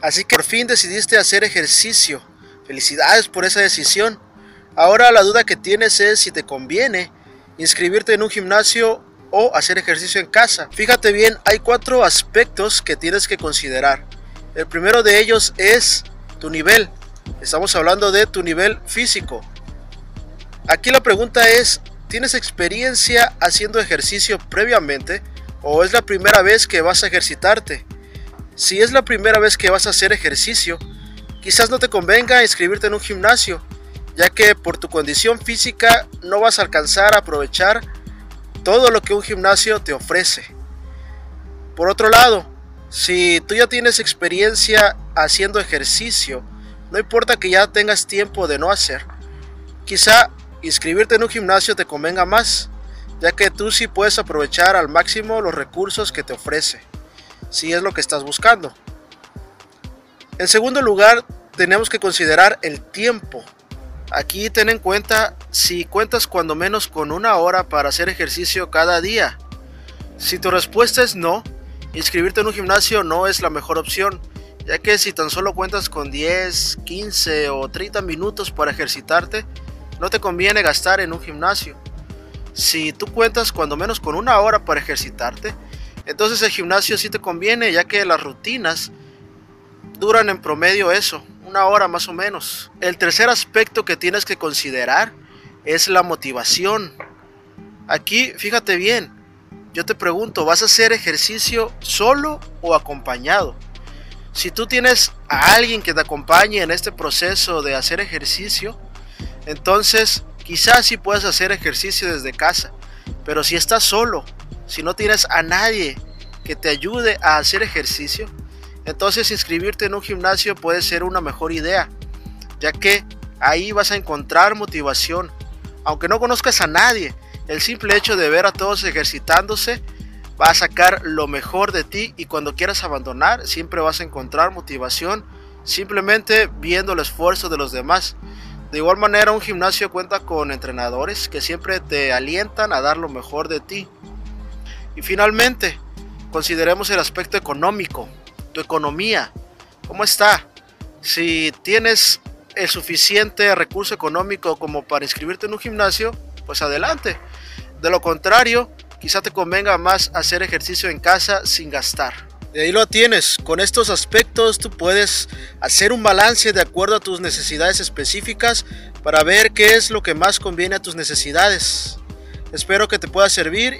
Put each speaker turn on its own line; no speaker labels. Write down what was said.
Así que por fin decidiste hacer ejercicio. Felicidades por esa decisión. Ahora la duda que tienes es si te conviene inscribirte en un gimnasio o hacer ejercicio en casa. Fíjate bien, hay cuatro aspectos que tienes que considerar. El primero de ellos es tu nivel. Estamos hablando de tu nivel físico. Aquí la pregunta es, ¿tienes experiencia haciendo ejercicio previamente o es la primera vez que vas a ejercitarte? Si es la primera vez que vas a hacer ejercicio, quizás no te convenga inscribirte en un gimnasio, ya que por tu condición física no vas a alcanzar a aprovechar todo lo que un gimnasio te ofrece. Por otro lado, si tú ya tienes experiencia haciendo ejercicio, no importa que ya tengas tiempo de no hacer, quizá inscribirte en un gimnasio te convenga más, ya que tú sí puedes aprovechar al máximo los recursos que te ofrece, si es lo que estás buscando. En segundo lugar, tenemos que considerar el tiempo. Aquí ten en cuenta si cuentas cuando menos con una hora para hacer ejercicio cada día. Si tu respuesta es no, inscribirte en un gimnasio no es la mejor opción, ya que si tan solo cuentas con 10, 15 o 30 minutos para ejercitarte, no te conviene gastar en un gimnasio. Si tú cuentas cuando menos con una hora para ejercitarte, entonces el gimnasio sí te conviene ya que las rutinas duran en promedio eso, una hora más o menos. El tercer aspecto que tienes que considerar es la motivación. Aquí, fíjate bien, yo te pregunto, ¿vas a hacer ejercicio solo o acompañado? Si tú tienes a alguien que te acompañe en este proceso de hacer ejercicio, entonces, quizás sí puedes hacer ejercicio desde casa, pero si estás solo, si no tienes a nadie que te ayude a hacer ejercicio, entonces inscribirte en un gimnasio puede ser una mejor idea, ya que ahí vas a encontrar motivación. Aunque no conozcas a nadie, el simple hecho de ver a todos ejercitándose va a sacar lo mejor de ti y cuando quieras abandonar siempre vas a encontrar motivación simplemente viendo el esfuerzo de los demás. De igual manera, un gimnasio cuenta con entrenadores que siempre te alientan a dar lo mejor de ti. Y finalmente, consideremos el aspecto económico, tu economía. ¿Cómo está? Si tienes el suficiente recurso económico como para inscribirte en un gimnasio, pues adelante. De lo contrario, quizá te convenga más hacer ejercicio en casa sin gastar. Y ahí lo tienes. Con estos aspectos tú puedes hacer un balance de acuerdo a tus necesidades específicas para ver qué es lo que más conviene a tus necesidades. Espero que te pueda servir.